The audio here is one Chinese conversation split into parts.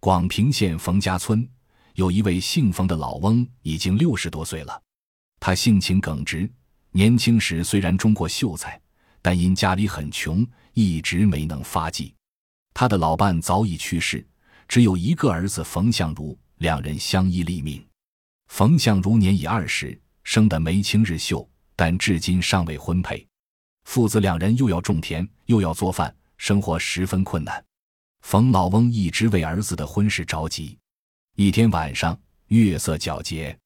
广平县冯家村有一位姓冯的老翁，已经六十多岁了。他性情耿直，年轻时虽然中过秀才，但因家里很穷，一直没能发迹。他的老伴早已去世，只有一个儿子冯相如，两人相依立命。冯相如年已二十，生得眉清日秀，但至今尚未婚配。父子两人又要种田，又要做饭，生活十分困难。冯老翁一直为儿子的婚事着急。一天晚上，月色皎洁，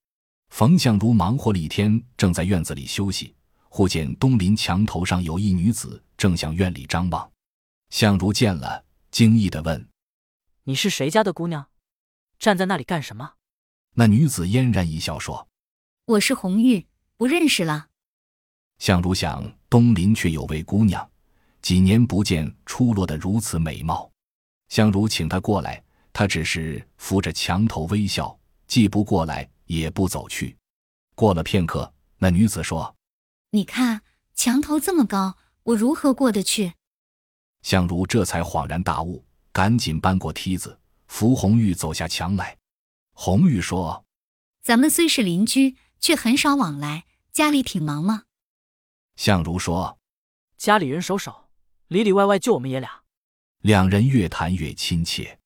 冯相如忙活了一天，正在院子里休息，忽见东邻墙头上有一女子正向院里张望。相如见了，惊异的问：“你是谁家的姑娘？站在那里干什么？”那女子嫣然一笑说：“我是红玉，不认识了。”相如想，东邻却有位姑娘，几年不见，出落得如此美貌。相如请他过来，他只是扶着墙头微笑，既不过来，也不走去。过了片刻，那女子说：“你看墙头这么高，我如何过得去？”相如这才恍然大悟，赶紧搬过梯子，扶红玉走下墙来。红玉说：“咱们虽是邻居，却很少往来，家里挺忙吗？”相如说：“家里人手少，里里外外就我们爷俩。”两人越谈越亲切。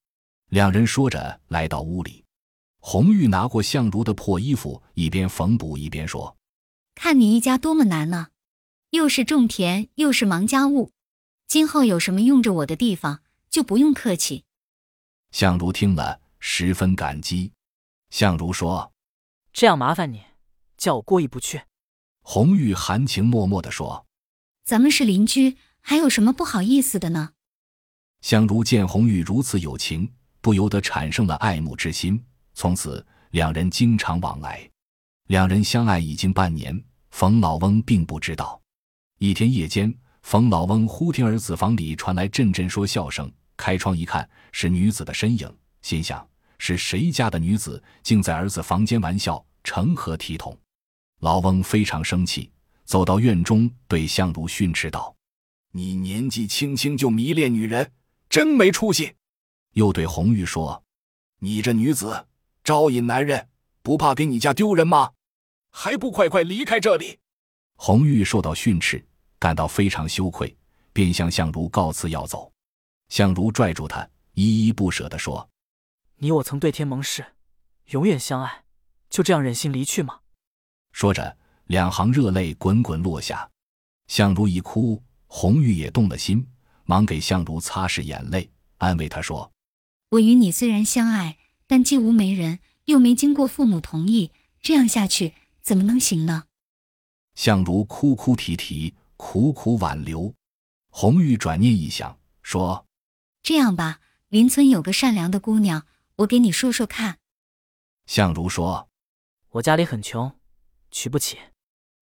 两人说着，来到屋里。红玉拿过相如的破衣服，一边缝补一边说：“看你一家多么难呢，又是种田，又是忙家务。今后有什么用着我的地方，就不用客气。”相如听了，十分感激。相如说：“这样麻烦你，叫我过意不去。”红玉含情脉脉地说：“咱们是邻居，还有什么不好意思的呢？”相如见红玉如此有情，不由得产生了爱慕之心。从此，两人经常往来。两人相爱已经半年，冯老翁并不知道。一天夜间，冯老翁忽听儿子房里传来阵阵说笑声，开窗一看，是女子的身影，心想是谁家的女子，竟在儿子房间玩笑，成何体统？老翁非常生气，走到院中，对相如训斥道：“你年纪轻轻就迷恋女人，真没出息！”又对红玉说：“你这女子招引男人，不怕给你家丢人吗？还不快快离开这里！”红玉受到训斥，感到非常羞愧，便向相如告辞要走。相如拽住他，依依不舍地说：“你我曾对天盟誓，永远相爱，就这样忍心离去吗？”说着，两行热泪滚滚落下。相如一哭，红玉也动了心，忙给相如擦拭眼泪，安慰她说：“我与你虽然相爱，但既无媒人，又没经过父母同意，这样下去怎么能行呢？”相如哭哭啼啼，苦苦挽留。红玉转念一想，说：“这样吧，邻村有个善良的姑娘，我给你说说看。”相如说：“我家里很穷。”娶不起，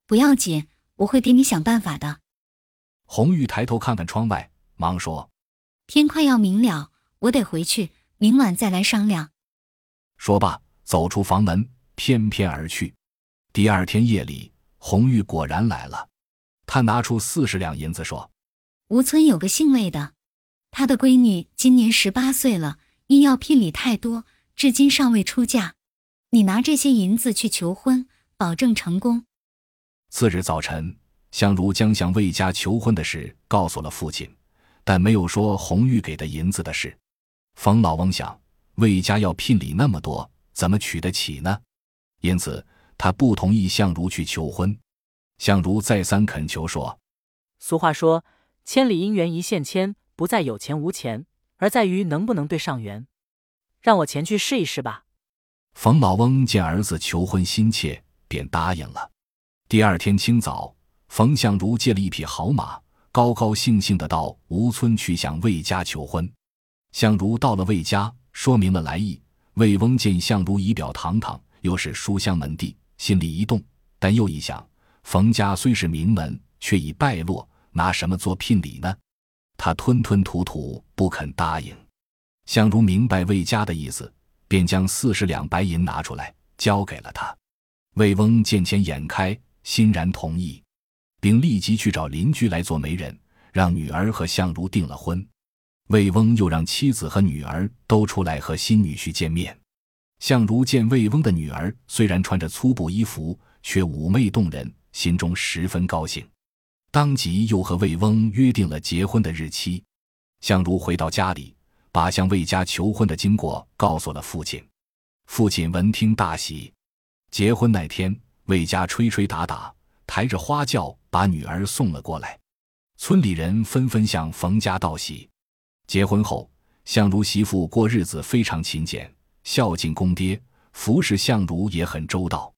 不要紧，我会给你想办法的。红玉抬头看看窗外，忙说：“天快要明了，我得回去，明晚再来商量。”说罢，走出房门，翩翩而去。第二天夜里，红玉果然来了。他拿出四十两银子，说：“吴村有个姓魏的，他的闺女今年十八岁了，因要聘礼太多，至今尚未出嫁。你拿这些银子去求婚。”保证成功。次日早晨，相如将向魏家求婚的事告诉了父亲，但没有说红玉给的银子的事。冯老翁想，魏家要聘礼那么多，怎么娶得起呢？因此，他不同意相如去求婚。相如再三恳求说：“俗话说，千里姻缘一线牵，不在有钱无钱，而在于能不能对上缘。让我前去试一试吧。”冯老翁见儿子求婚心切。便答应了。第二天清早，冯相如借了一匹好马，高高兴兴的到吴村去向魏家求婚。相如到了魏家，说明了来意。魏翁见相如仪表堂堂，又是书香门第，心里一动，但又一想，冯家虽是名门，却已败落，拿什么做聘礼呢？他吞吞吐吐，不肯答应。相如明白魏家的意思，便将四十两白银拿出来，交给了他。魏翁见钱眼开，欣然同意，并立即去找邻居来做媒人，让女儿和相如订了婚。魏翁又让妻子和女儿都出来和新女婿见面。相如见魏翁的女儿虽然穿着粗布衣服，却妩媚动人，心中十分高兴，当即又和魏翁约定了结婚的日期。相如回到家里，把向魏家求婚的经过告诉了父亲。父亲闻听大喜。结婚那天，魏家吹吹打打，抬着花轿把女儿送了过来。村里人纷纷向冯家道喜。结婚后，相如媳妇过日子非常勤俭，孝敬公爹，服侍相如也很周到。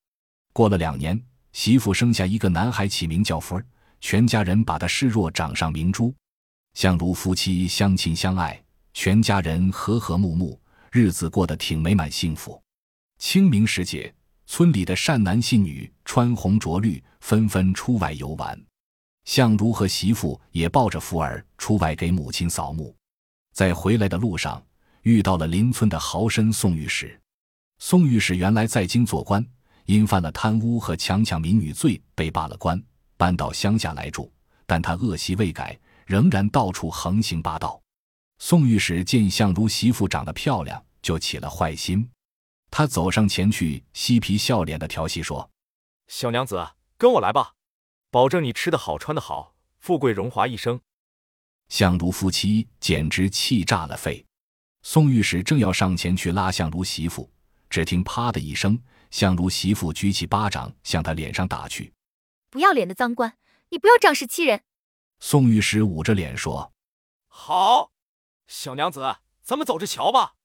过了两年，媳妇生下一个男孩，起名叫福儿，全家人把他视若掌上明珠。相如夫妻相亲相爱，全家人和和睦睦，日子过得挺美满幸福。清明时节，村里的善男信女穿红着绿，纷纷出外游玩。相如和媳妇也抱着福儿出外给母亲扫墓。在回来的路上，遇到了邻村的豪绅宋御史。宋御史原来在京做官，因犯了贪污和强抢民女罪，被罢了官，搬到乡下来住。但他恶习未改。仍然到处横行霸道。宋御史见相如媳妇长得漂亮，就起了坏心。他走上前去，嬉皮笑脸的调戏说：“小娘子，跟我来吧，保证你吃得好，穿得好，富贵荣华一生。”相如夫妻简直气炸了肺。宋御史正要上前去拉相如媳妇，只听“啪”的一声，相如媳妇举起巴掌向他脸上打去：“不要脸的脏官，你不要仗势欺人！”宋御史捂着脸说：“好，小娘子，咱们走着瞧吧。”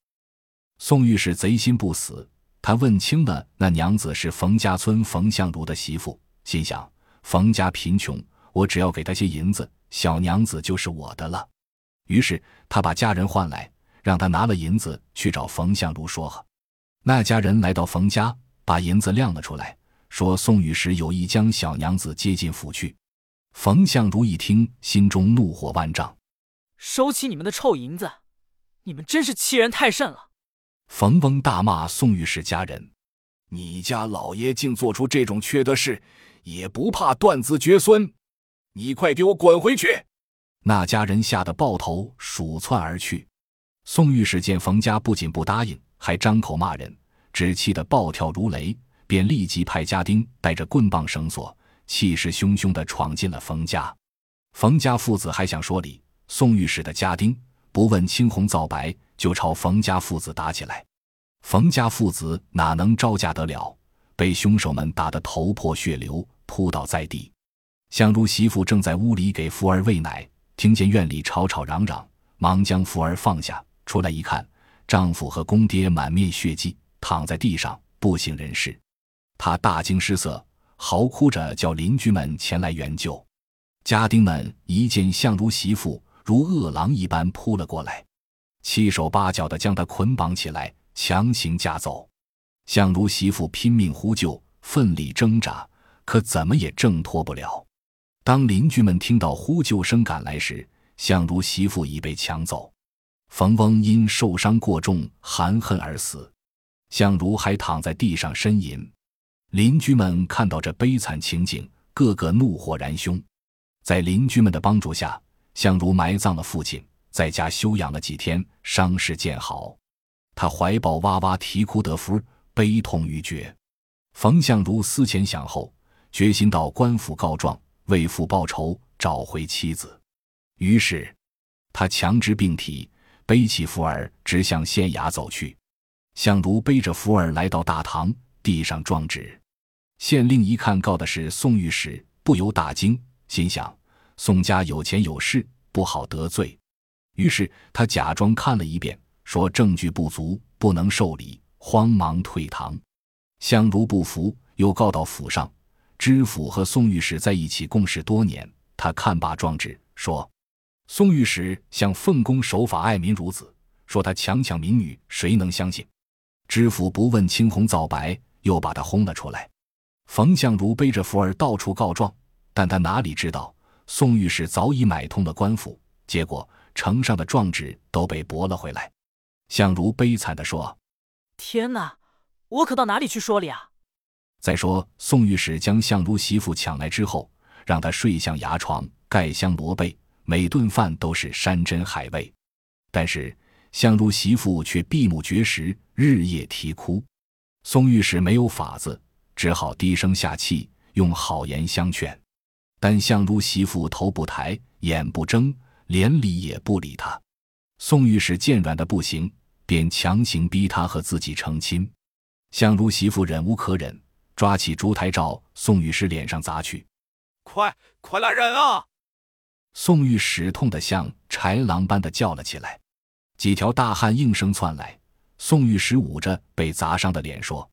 宋玉史贼心不死，他问清了那娘子是冯家村冯相如的媳妇，心想：冯家贫穷，我只要给他些银子，小娘子就是我的了。于是他把家人唤来，让他拿了银子去找冯相如说和。那家人来到冯家，把银子亮了出来，说宋玉史有意将小娘子接进府去。冯相如一听，心中怒火万丈，收起你们的臭银子！你们真是欺人太甚了！冯翁大骂宋御史家人：“你家老爷竟做出这种缺德事，也不怕断子绝孙！你快给我滚回去！”那家人吓得抱头鼠窜而去。宋御史见冯家不仅不答应，还张口骂人，只气得暴跳如雷，便立即派家丁带着棍棒绳索。气势汹汹地闯进了冯家，冯家父子还想说理，宋御史的家丁不问青红皂白，就朝冯家父子打起来。冯家父子哪能招架得了，被凶手们打得头破血流，扑倒在地。相如媳妇正在屋里给福儿喂奶，听见院里吵吵嚷嚷，忙将福儿放下，出来一看，丈夫和公爹满面血迹，躺在地上不省人事，她大惊失色。嚎哭着叫邻居们前来援救，家丁们一见相如媳妇如饿狼一般扑了过来，七手八脚的将他捆绑起来，强行架走。相如媳妇拼命呼救，奋力挣扎，可怎么也挣脱不了。当邻居们听到呼救声赶来时，相如媳妇已被抢走。冯翁因受伤过重，含恨而死，相如还躺在地上呻吟。邻居们看到这悲惨情景，个个怒火燃胸。在邻居们的帮助下，相如埋葬了父亲，在家休养了几天，伤势渐好。他怀抱哇哇啼哭的福，悲痛欲绝。冯相如思前想后，决心到官府告状，为父报仇，找回妻子。于是，他强直病体，背起福儿，直向县衙走去。相如背着福儿来到大堂，递上状纸。县令一看告的是宋御史，不由大惊，心想宋家有钱有势，不好得罪。于是他假装看了一遍，说证据不足，不能受理，慌忙退堂。相如不服，又告到府上。知府和宋御史在一起共事多年，他看罢状纸，说宋御史像奉公守法、爱民如子，说他强抢民女，谁能相信？知府不问青红皂白，又把他轰了出来。冯相如背着福儿到处告状，但他哪里知道，宋御史早已买通了官府，结果呈上的状纸都被驳了回来。相如悲惨地说：“天哪，我可到哪里去说理啊？”再说，宋御史将相如媳妇抢来之后，让她睡向牙床，盖香罗被，每顿饭都是山珍海味。但是相如媳妇却闭目绝食，日夜啼哭。宋御史没有法子，只好低声下气，用好言相劝。但相如媳妇头不抬，眼不睁，连理也不理他。宋御史见软的不行，便强行逼他和自己成亲。相如媳妇忍无可忍，抓起烛台照宋御史脸上砸去。快快来人啊！宋御史痛得像豺狼般的叫了起来。几条大汉应声窜来。宋御史捂着被砸伤的脸说：“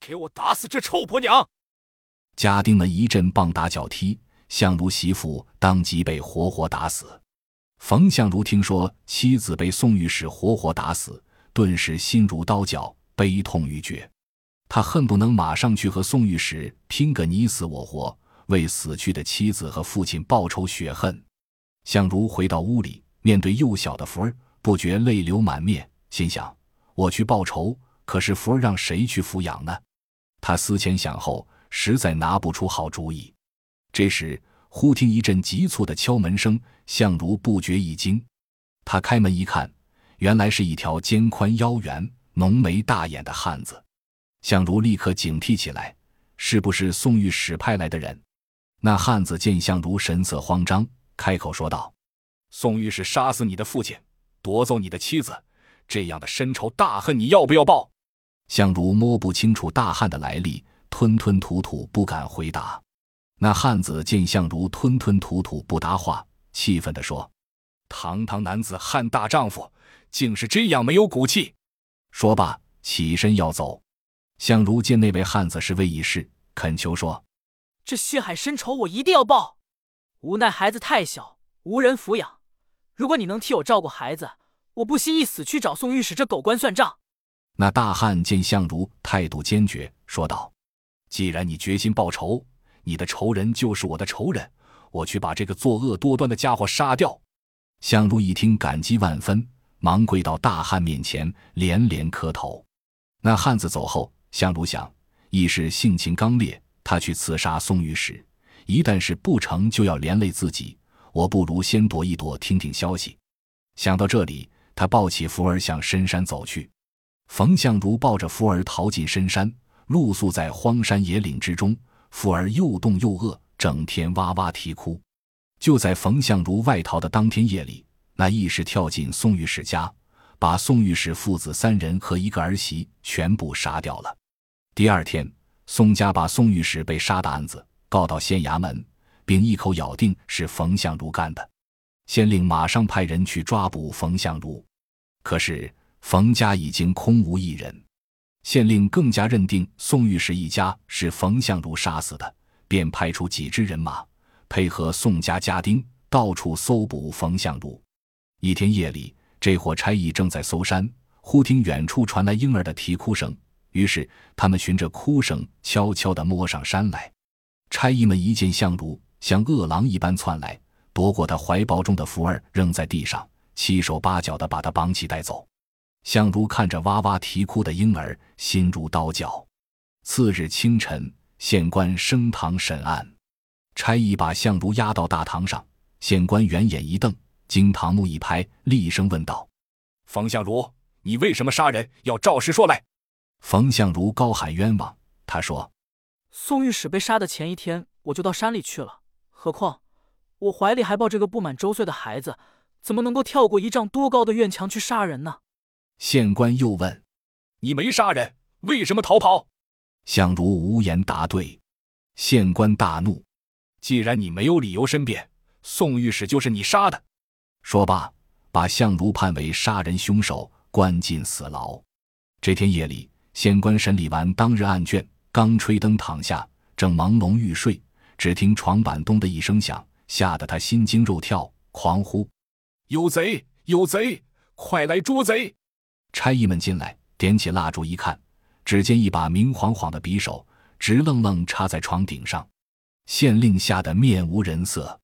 给我打死这臭婆娘！”家丁们一阵棒打脚踢，相如媳妇当即被活活打死。冯相如听说妻子被宋御史活活打死，顿时心如刀绞，悲痛欲绝。他恨不能马上去和宋御史拼个你死我活，为死去的妻子和父亲报仇雪恨。相如回到屋里，面对幼小的福儿，不觉泪流满面，心想：我去报仇，可是福儿让谁去抚养呢？他思前想后，实在拿不出好主意。这时，忽听一阵急促的敲门声，相如不觉一惊。他开门一看，原来是一条肩宽腰圆、浓眉大眼的汉子。相如立刻警惕起来，是不是宋御史派来的人？那汉子见相如神色慌张，开口说道：“宋玉是杀死你的父亲，夺走你的妻子，这样的深仇大恨，你要不要报？”相如摸不清楚大汉的来历，吞吞吐吐，不敢回答。那汉子见相如吞吞吐吐不答话，气愤地说：“堂堂男子汉大丈夫，竟是这样没有骨气！”说罢，起身要走。相如见那位汉子是位义士，恳求说：“这血海深仇，我一定要报。无奈孩子太小，无人抚养。如果你能替我照顾孩子，我不惜一死去找宋御史这狗官算账。”那大汉见相如态度坚决，说道：“既然你决心报仇，你的仇人就是我的仇人，我去把这个作恶多端的家伙杀掉。”相如一听，感激万分，忙跪到大汉面前，连连磕头。那汉子走后。相如想，义士性情刚烈，他去刺杀宋御史，一旦是不成就要连累自己。我不如先躲一躲，听听消息。想到这里，他抱起福儿向深山走去。冯相如抱着福儿逃进深山，露宿在荒山野岭之中。富儿又冻又饿，整天哇哇啼哭。就在冯相如外逃的当天夜里，那义士跳进宋御史家，把宋御史父子三人和一个儿媳全部杀掉了。第二天，宋家把宋御史被杀的案子告到县衙门，并一口咬定是冯相如干的。县令马上派人去抓捕冯相如，可是冯家已经空无一人。县令更加认定宋御史一家是冯相如杀死的，便派出几支人马，配合宋家家丁到处搜捕冯相如。一天夜里，这伙差役正在搜山，忽听远处传来婴儿的啼哭声。于是，他们循着哭声悄悄地摸上山来。差役们一见相如，像饿狼一般窜来，夺过他怀抱中的福儿，扔在地上，七手八脚地把他绑起带走。相如看着哇哇啼哭的婴儿，心如刀绞。次日清晨，县官升堂审案，差役把相如押到大堂上。县官圆眼一瞪，经堂木一拍，厉声问道：“方相如，你为什么杀人？要照实说来。”冯相如高喊冤枉。他说：“宋御史被杀的前一天，我就到山里去了。何况我怀里还抱着个不满周岁的孩子，怎么能够跳过一丈多高的院墙去杀人呢？”县官又问：“你没杀人，为什么逃跑？”相如无言答对。县官大怒：“既然你没有理由申辩，宋御史就是你杀的。”说罢，把相如判为杀人凶手，关进死牢。这天夜里。县官审理完当日案卷，刚吹灯躺下，正朦胧欲睡，只听床板咚的一声响，吓得他心惊肉跳，狂呼：“有贼！有贼！快来捉贼！”差役们进来，点起蜡烛一看，只见一把明晃晃的匕首直愣愣插在床顶上。县令吓得面无人色，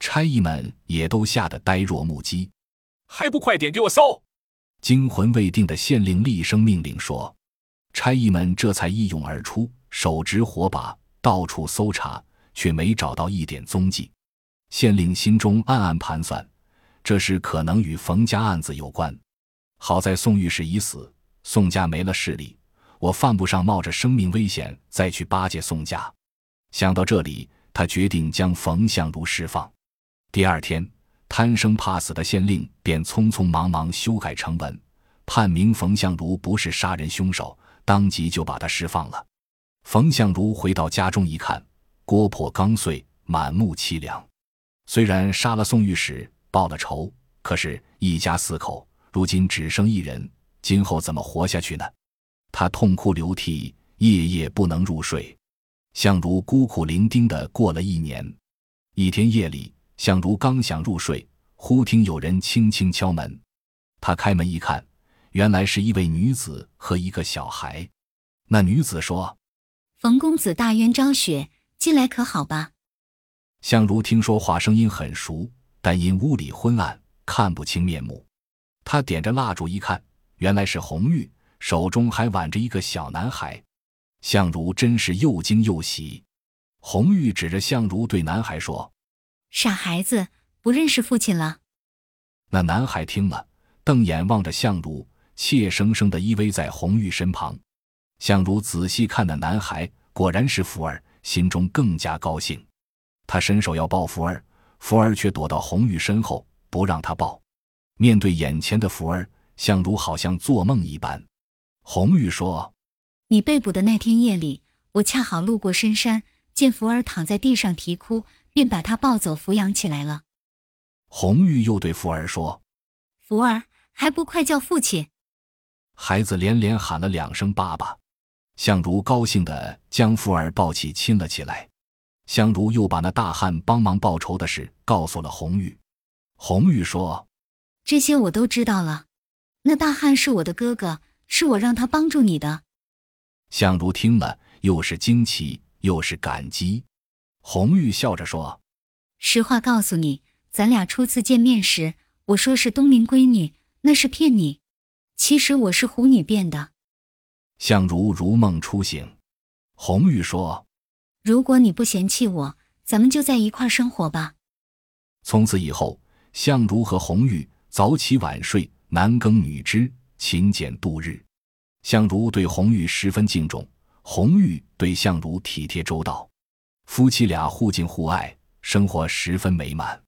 差役们也都吓得呆若木鸡。还不快点给我搜！惊魂未定的县令厉声命令说。差役们这才一涌而出，手执火把，到处搜查，却没找到一点踪迹。县令心中暗暗盘算：这事可能与冯家案子有关。好在宋御史已死，宋家没了势力，我犯不上冒着生命危险再去巴结宋家。想到这里，他决定将冯相如释放。第二天，贪生怕死的县令便匆匆忙忙修改成文，判明冯相如不是杀人凶手，当即就把他释放了。冯相如回到家中一看，锅破缸碎，满目凄凉。虽然杀了宋御史，报了仇，可是，一家四口如今只剩一人，今后怎么活下去呢？他痛哭流涕，夜夜不能入睡。相如孤苦伶仃的过了一年。一天夜里，相如刚想入睡，忽听有人轻轻敲门。他开门一看，原来是一位女子和一个小孩。那女子说：“冯公子大冤昭雪，近来可好吧？”相如听说话声音很熟，但因屋里昏暗，看不清面目。他点着蜡烛一看，原来是红玉，手中还挽着一个小男孩。相如真是又惊又喜。红玉指着相如对男孩说：“傻孩子，不认识父亲了。”那男孩听了，瞪眼望着相如，怯生生的依偎在红玉身旁。相如仔细看那男孩，果然是福儿，心中更加高兴。他伸手要抱福儿，福儿却躲到红玉身后，不让他抱。面对眼前的福儿，相如好像做梦一般。红玉说：“你被捕的那天夜里，我恰好路过深山，见福儿躺在地上啼哭，便把他抱走抚养起来了。”红玉又对福儿说：“福儿，还不快叫父亲！”孩子连连喊了两声“爸爸”，相如高兴地将福儿抱起亲了起来。相如又把那大汉帮忙报仇的事告诉了红玉。红玉说：“这些我都知道了。那大汉是我的哥哥，是我让他帮助你的。”相如听了，又是惊奇又是感激。红玉笑着说：“实话告诉你，咱俩初次见面时，我说是东林闺女，那是骗你。其实我是狐女变的。”相如如梦初醒。红玉说。如果你不嫌弃我，咱们就在一块生活吧。从此以后，相如和红玉早起晚睡，男耕女织，勤俭度日。相如对红玉十分敬重，红玉对相如体贴周到，夫妻俩互敬互爱，生活十分美满。